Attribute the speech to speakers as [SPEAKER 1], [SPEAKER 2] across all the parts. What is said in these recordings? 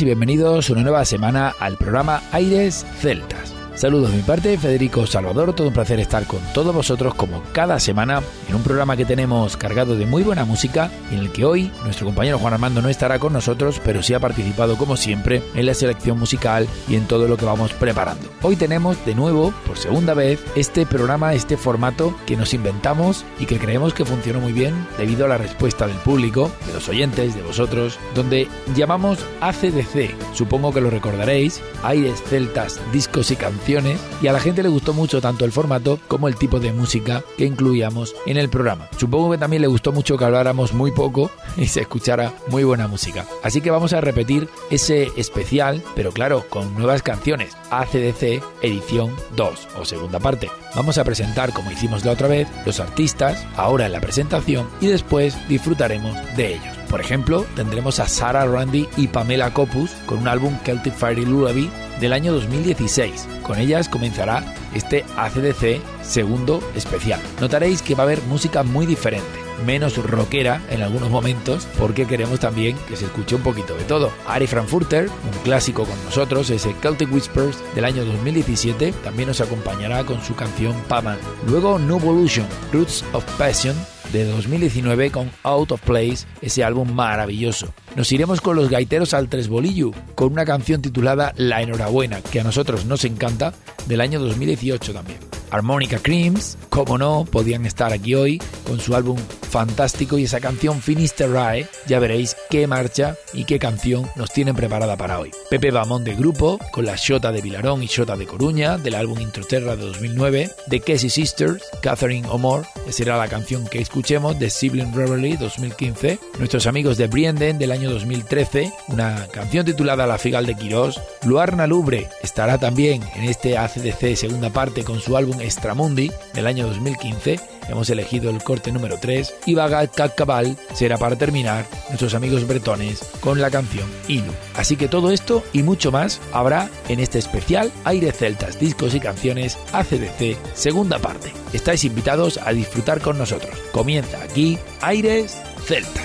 [SPEAKER 1] Y bienvenidos una nueva semana al programa Aires Celtas. Saludos de mi parte, Federico Salvador, todo un placer estar con todos vosotros como cada semana en un programa que tenemos cargado de muy buena música en el que hoy nuestro compañero Juan Armando no estará con nosotros, pero sí ha participado como siempre en la selección musical y en todo lo que vamos preparando. Hoy tenemos de nuevo, por segunda vez, este programa, este formato que nos inventamos y que creemos que funcionó muy bien debido a la respuesta del público, de los oyentes, de vosotros, donde llamamos ACDC. Supongo que lo recordaréis, Aires Celtas, Discos y Canciones y a la gente le gustó mucho tanto el formato como el tipo de música que incluíamos en el programa. Supongo que también le gustó mucho que habláramos muy poco y se escuchara muy buena música. Así que vamos a repetir ese especial, pero claro, con nuevas canciones. ACDC edición 2 o segunda parte. Vamos a presentar, como hicimos la otra vez, los artistas, ahora en la presentación, y después disfrutaremos de ellos. Por ejemplo, tendremos a Sarah Randy y Pamela Copus con un álbum Celtic Fairy Lullaby del año 2016. Con ellas comenzará este ACDC segundo especial. Notaréis que va a haber música muy diferente menos rockera en algunos momentos, porque queremos también que se escuche un poquito de todo. Ari Frankfurter, un clásico con nosotros, ese Celtic Whispers del año 2017, también nos acompañará con su canción Paman. Luego Nuvolution, Roots of Passion, de 2019 con Out of Place, ese álbum maravilloso. Nos iremos con los gaiteros al Tresbolillo, con una canción titulada La Enhorabuena, que a nosotros nos encanta, del año 2018 también. Harmonica Creams, como no, podían estar aquí hoy con su álbum fantástico y esa canción Finisterrae. Ya veréis qué marcha y qué canción nos tienen preparada para hoy. Pepe Bamón de grupo, con la Shota de Vilarón y Shota de Coruña, del álbum Introterra de 2009, de Casey Sisters, Catherine O'More, será la canción que escuchemos, de Sibling Reverie 2015, nuestros amigos de Brienden del año 2013, una canción titulada La Figal de Quirós, Luarna Lubre estará también en este ACDC segunda parte con su álbum Extramundi del año 2015, hemos elegido el corte número 3 y Bagat Cabal será para terminar nuestros amigos bretones con la canción Ilu. Así que todo esto y mucho más habrá en este especial Aire Celtas, discos y canciones ACDC segunda parte. Estáis invitados a disfrutar con nosotros. Comienza aquí Aires Celtas.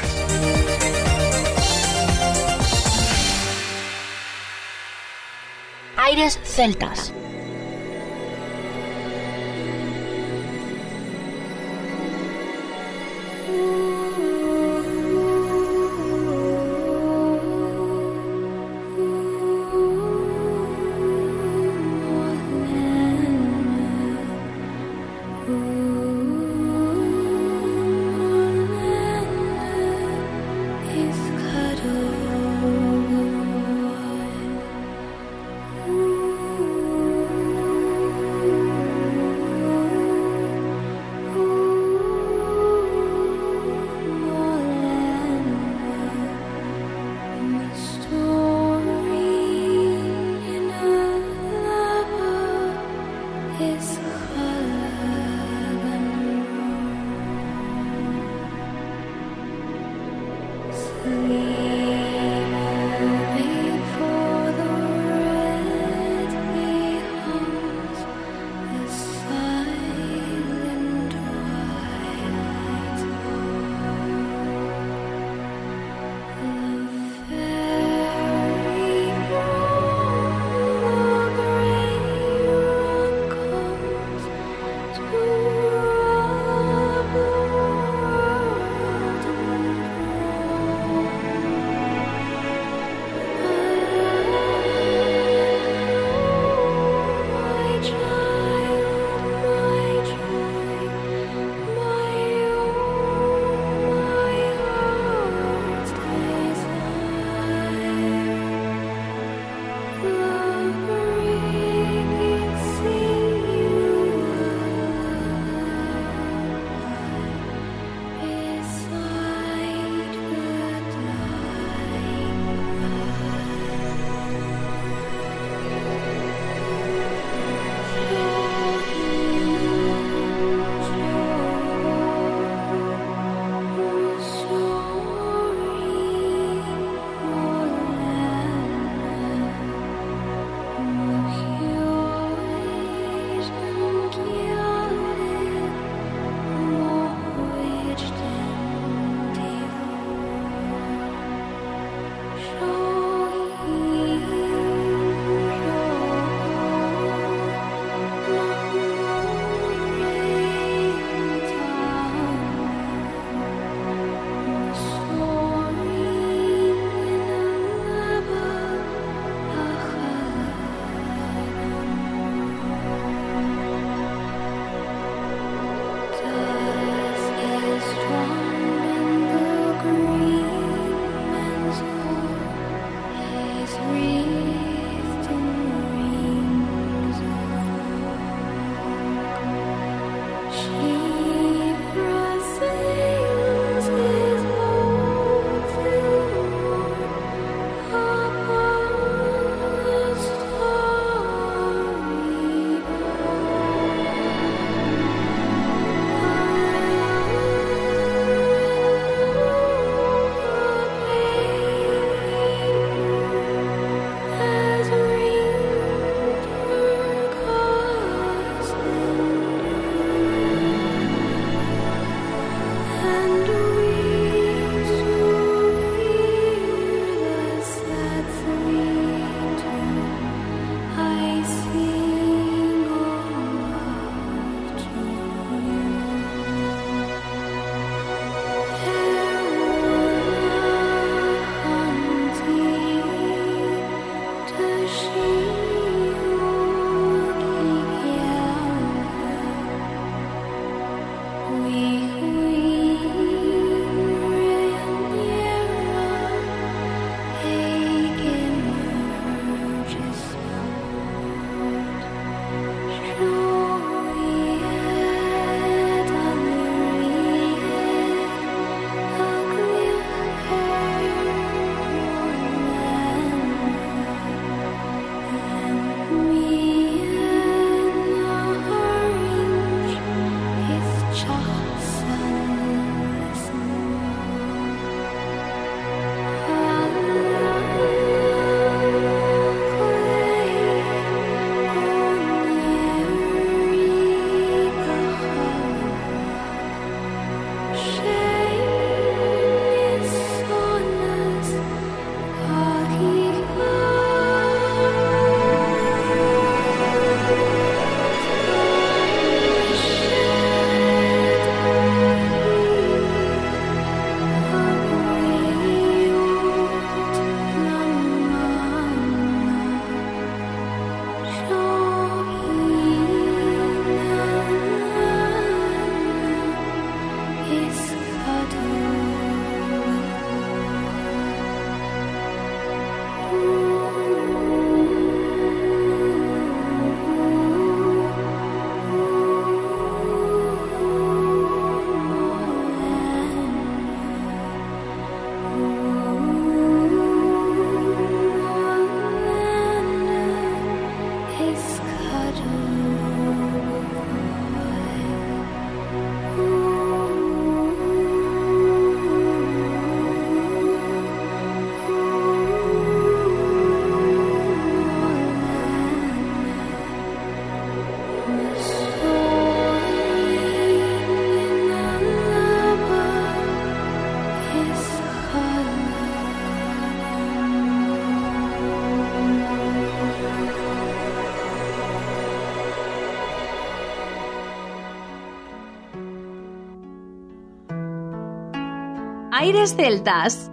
[SPEAKER 2] Aires Celtas.
[SPEAKER 3] Aires Celtas.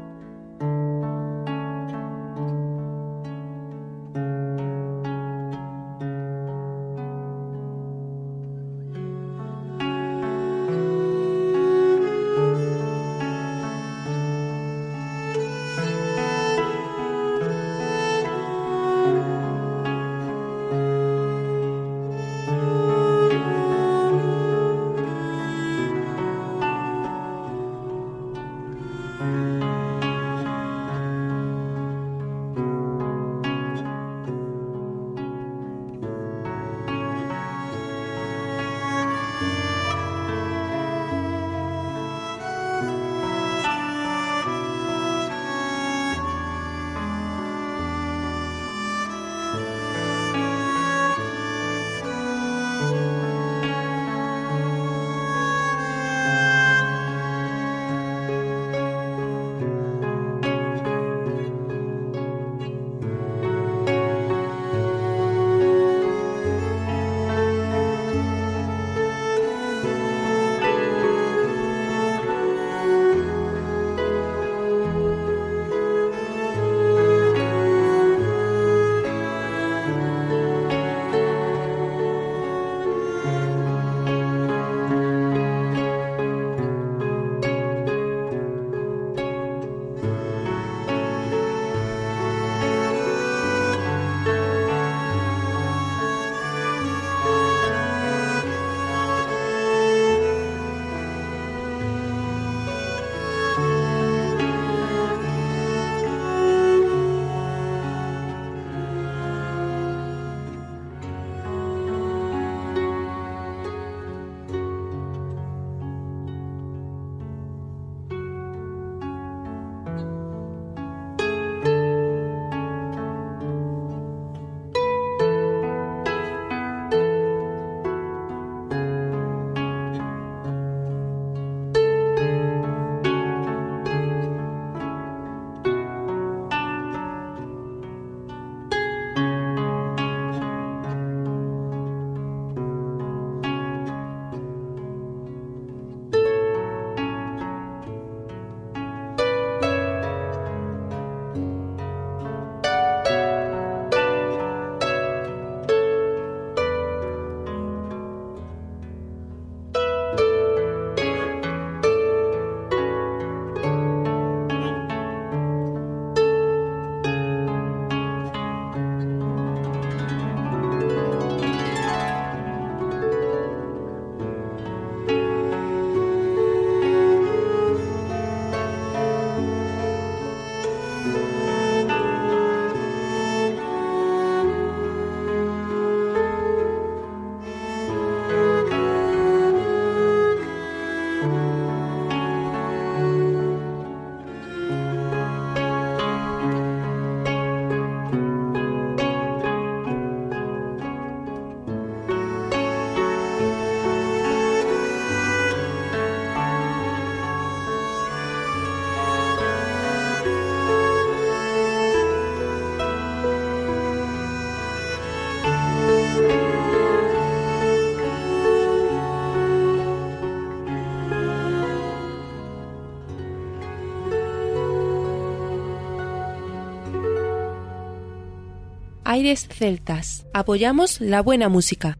[SPEAKER 4] Aires Celtas. Apoyamos la buena música.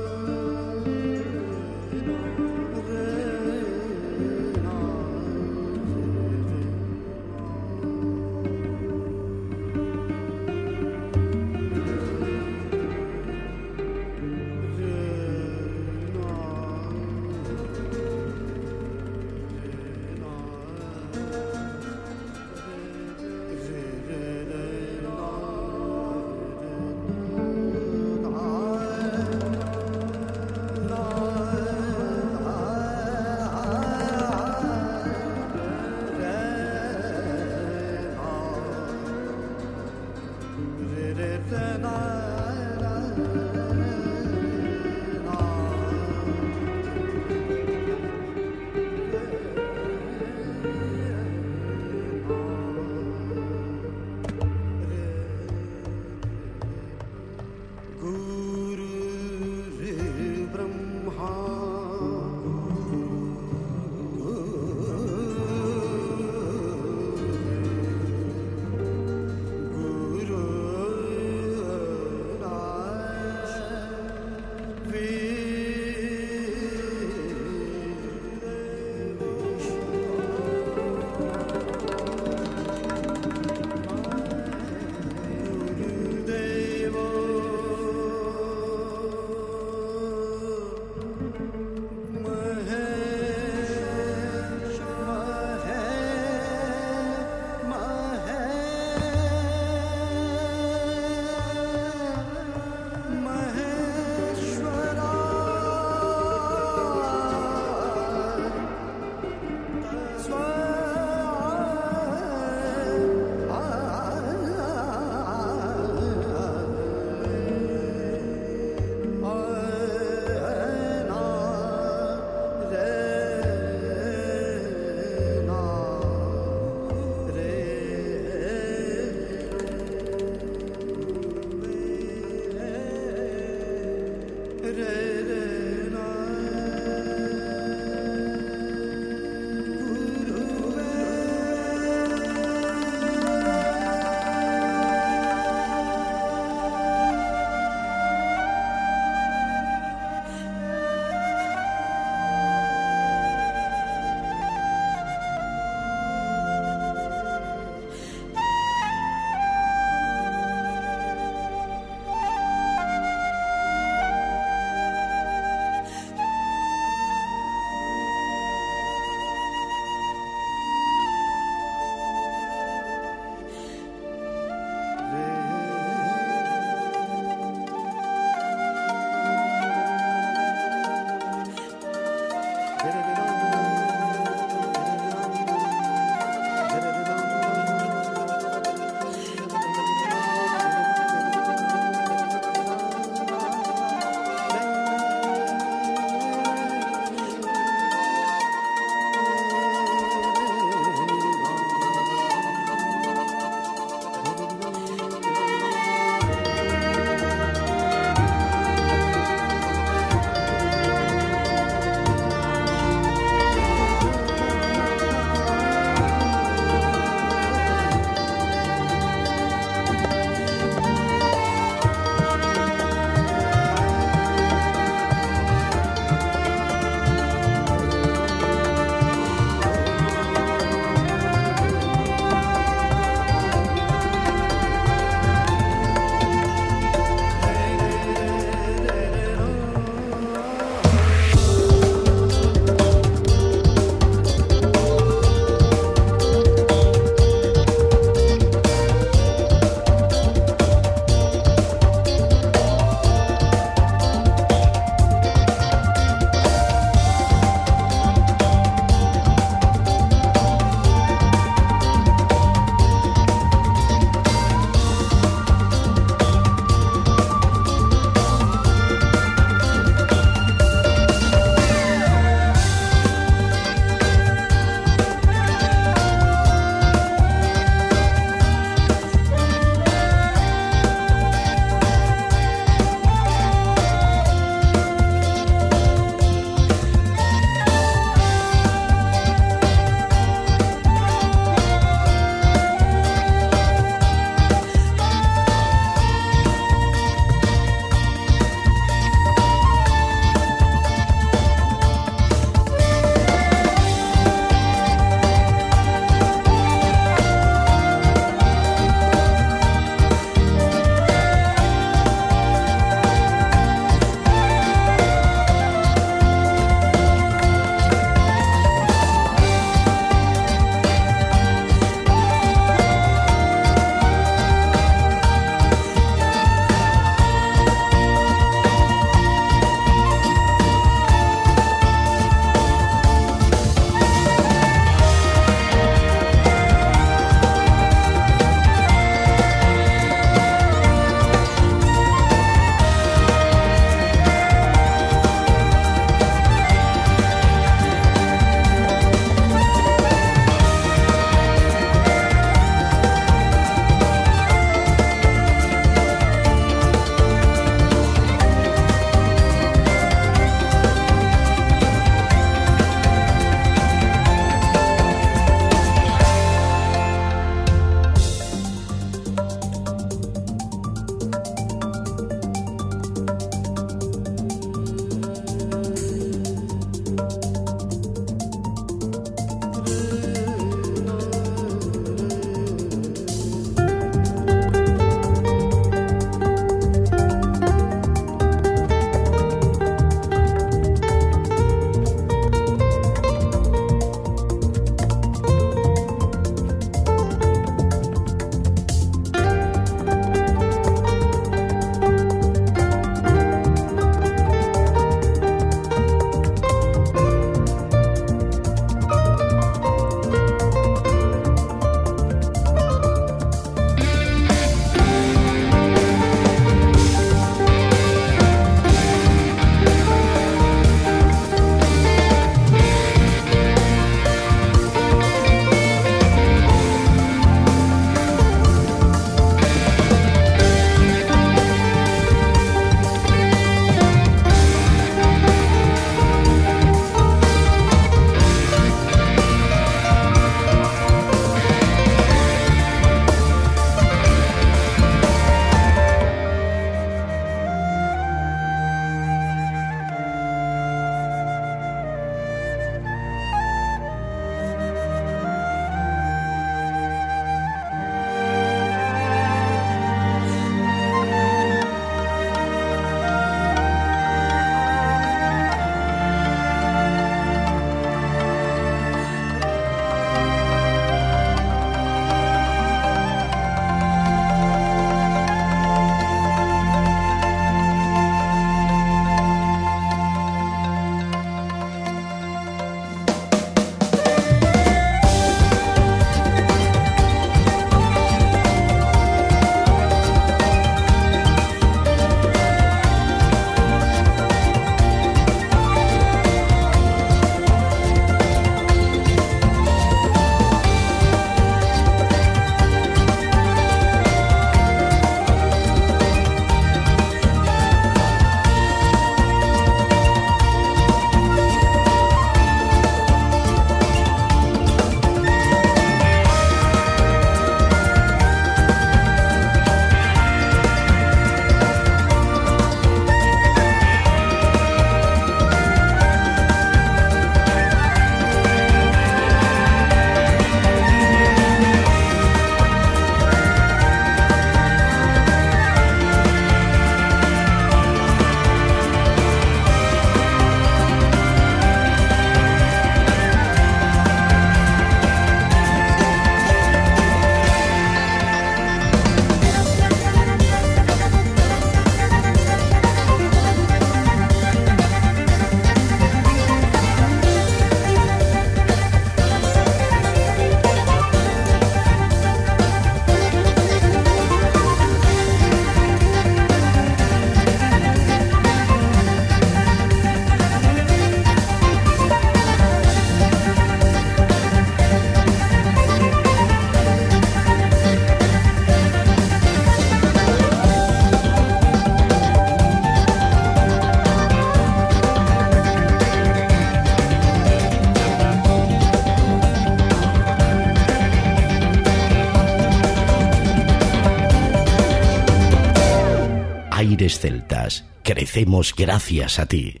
[SPEAKER 5] Celtas, crecemos gracias a ti.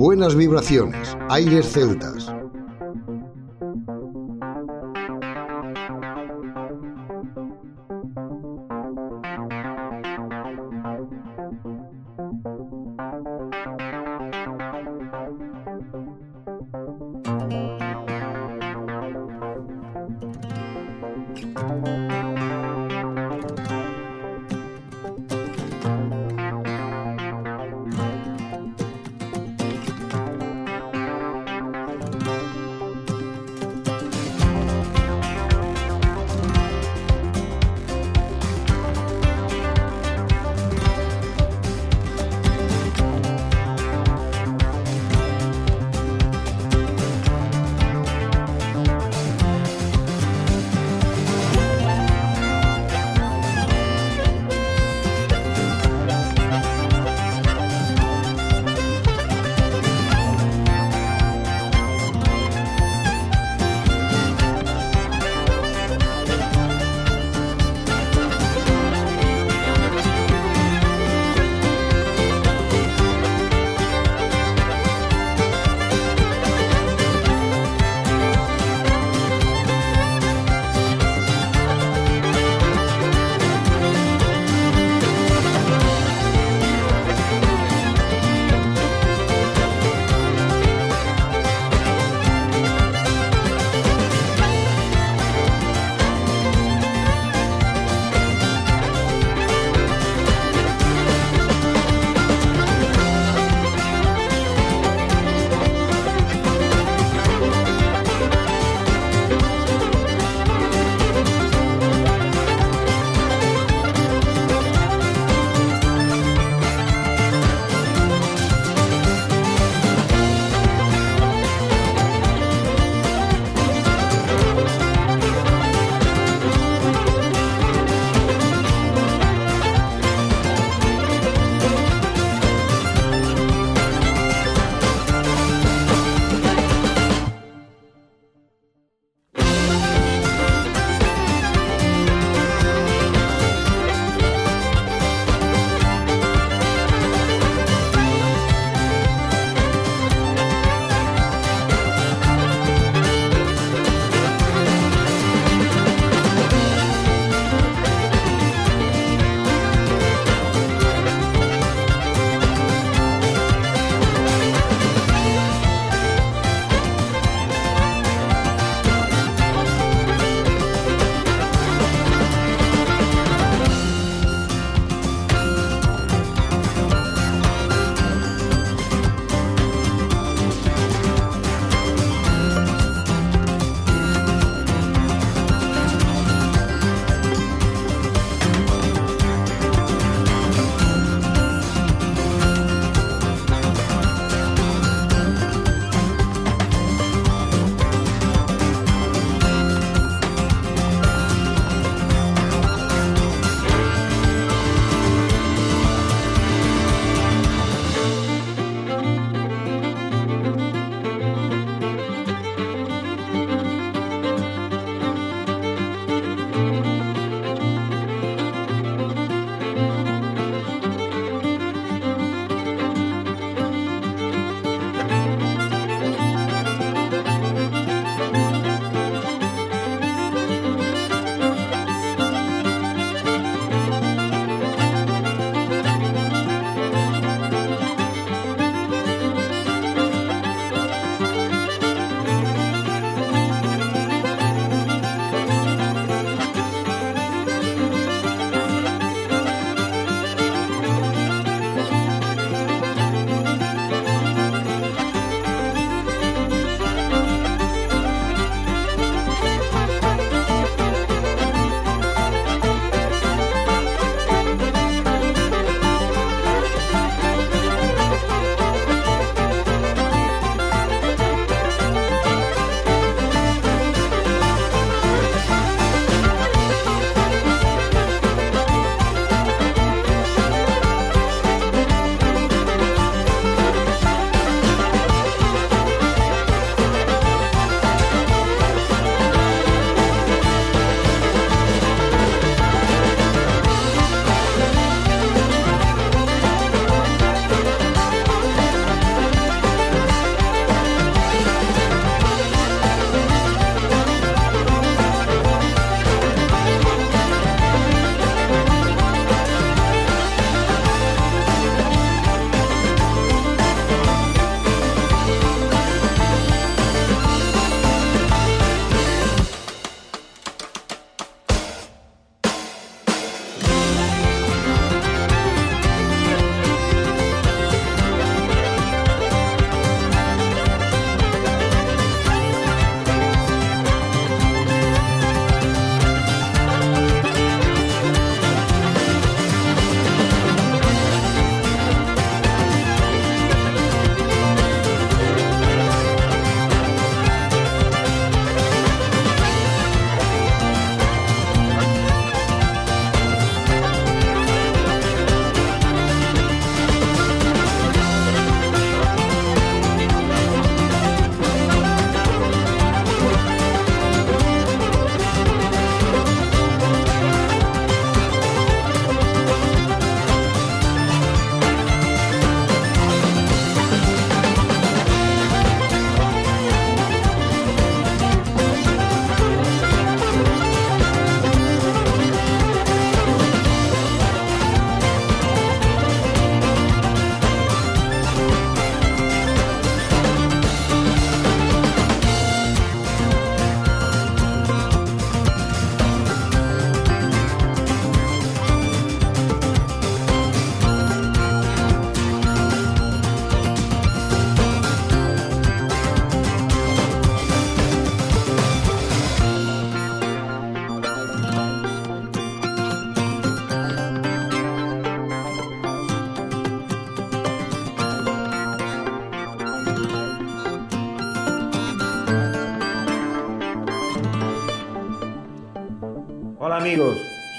[SPEAKER 6] Buenas vibraciones, aires celtas.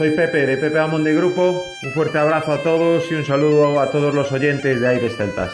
[SPEAKER 7] Soy Pepe de Pepe Amón de Grupo. Un fuerte abrazo a todos y un saludo a todos los oyentes de Aires Celtas.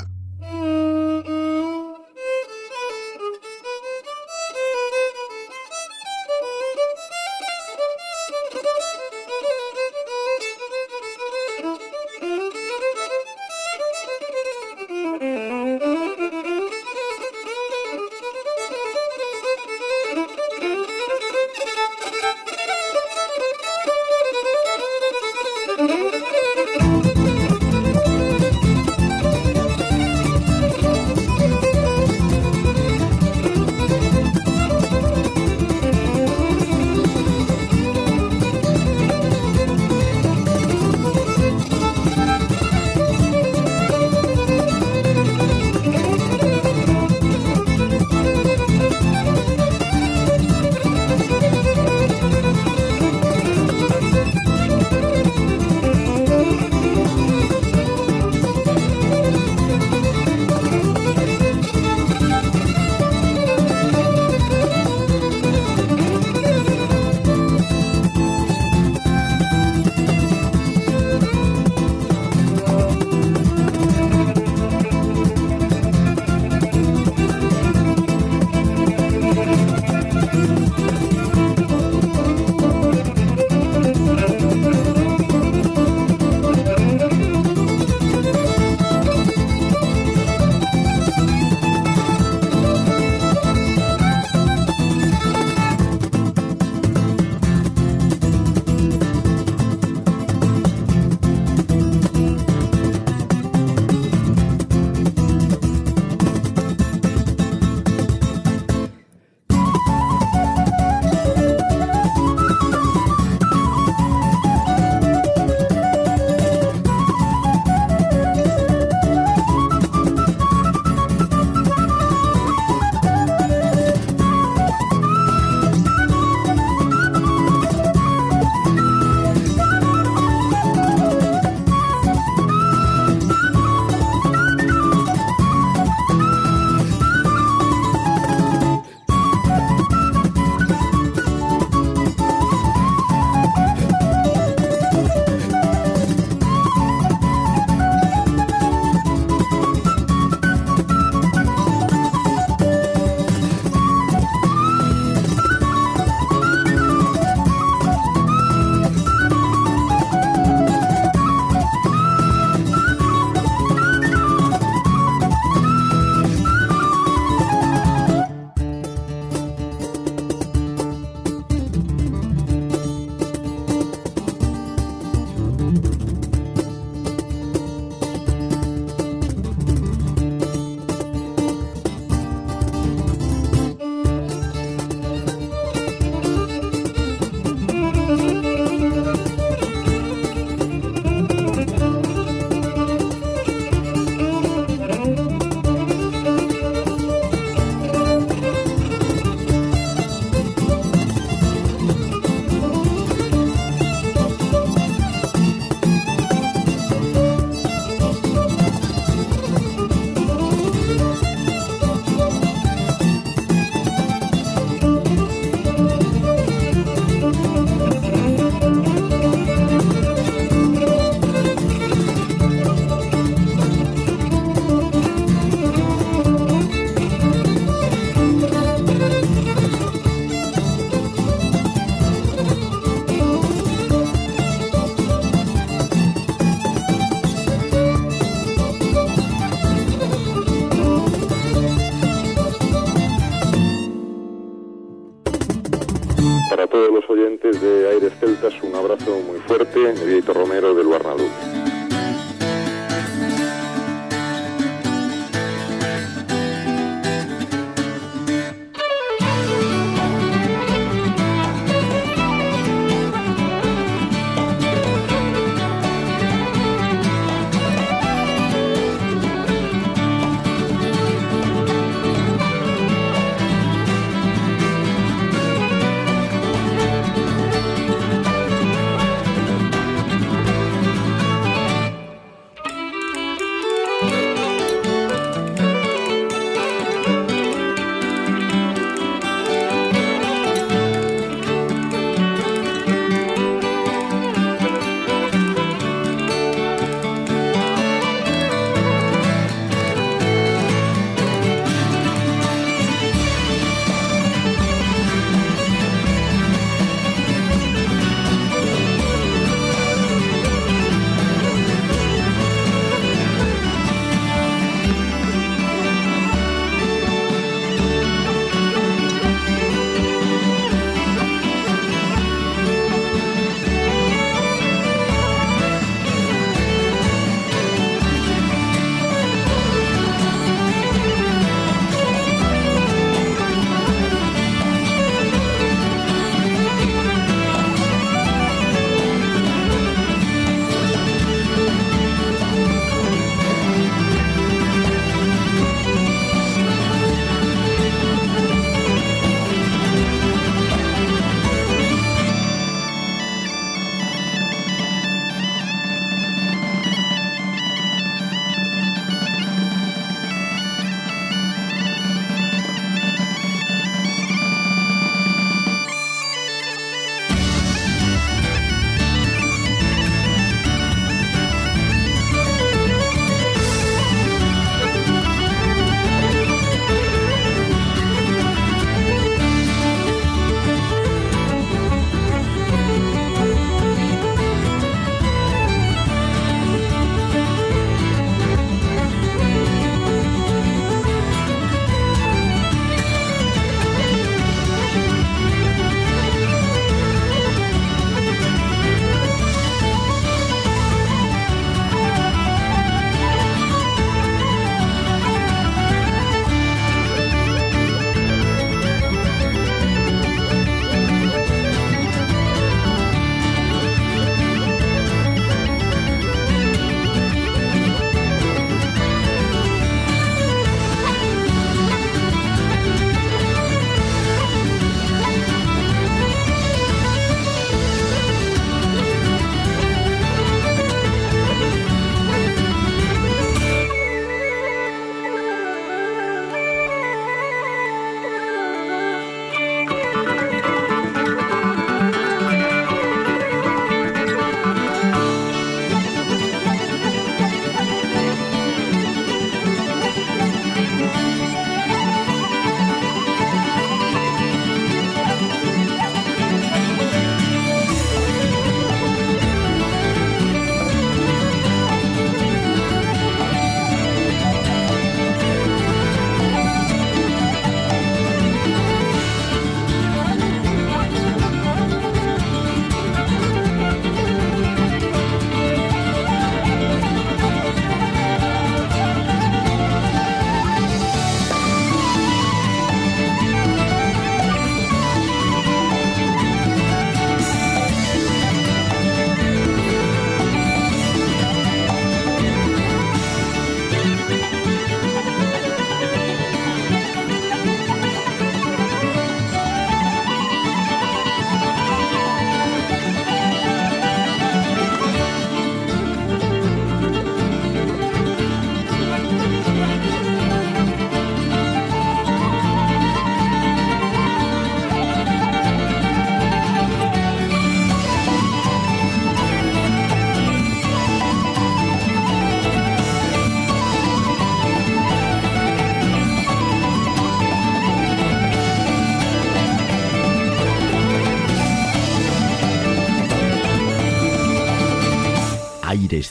[SPEAKER 8] Aires Celtas, un abrazo muy fuerte, Edito Romero del Barnalú.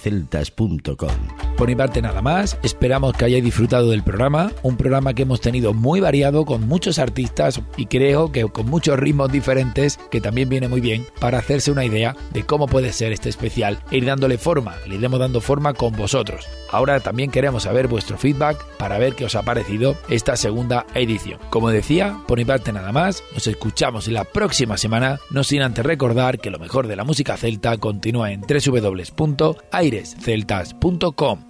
[SPEAKER 9] airesceltas.com.
[SPEAKER 2] Por mi parte nada más, esperamos que hayáis disfrutado del programa, un programa que hemos tenido muy variado con muchos artistas y creo que con muchos ritmos diferentes que también viene muy bien para hacerse una idea de cómo puede ser este especial e ir dándole forma, le iremos dando forma con vosotros. Ahora también queremos saber vuestro feedback para ver qué os ha parecido esta segunda edición. Como decía, por mi parte nada más, nos escuchamos la próxima semana, no sin antes recordar que lo mejor de la música celta continúa en www.airesceltas.com.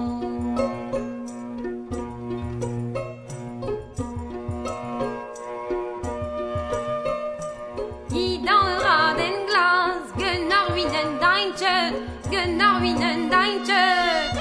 [SPEAKER 2] I dan ur aden glas Genor winen daintje Genor winen daintje.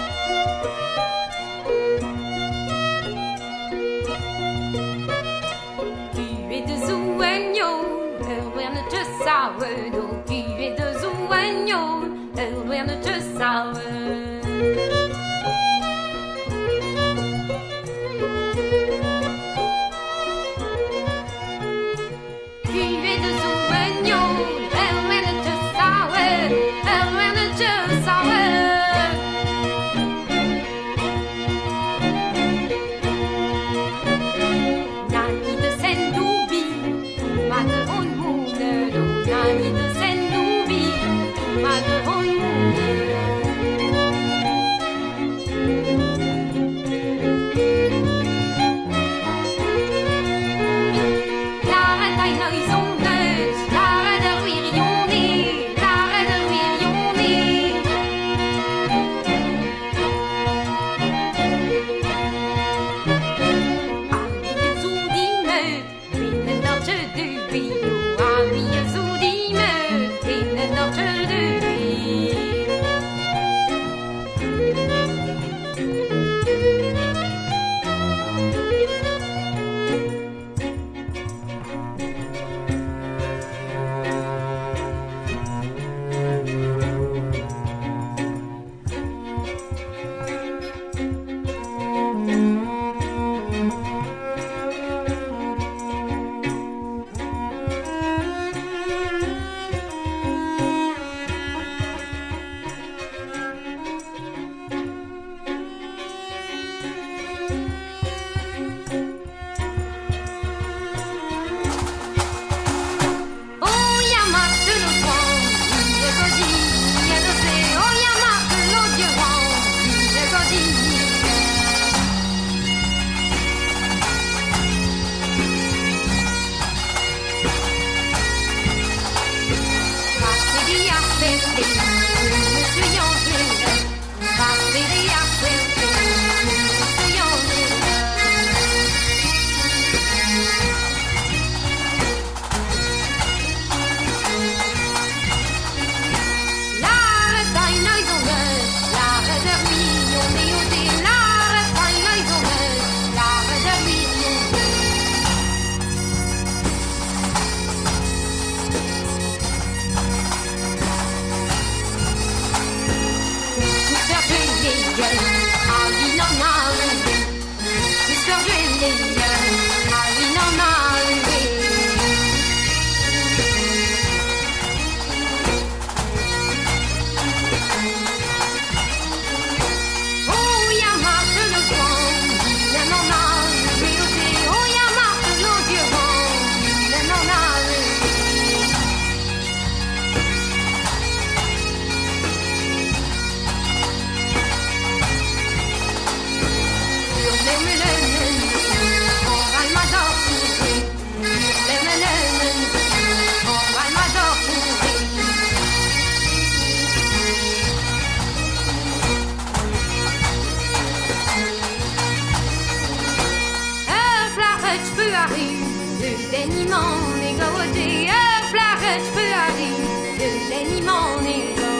[SPEAKER 2] flaret peut arriver, le déniment est gaudé, un flaret peut arriver, le déniment est.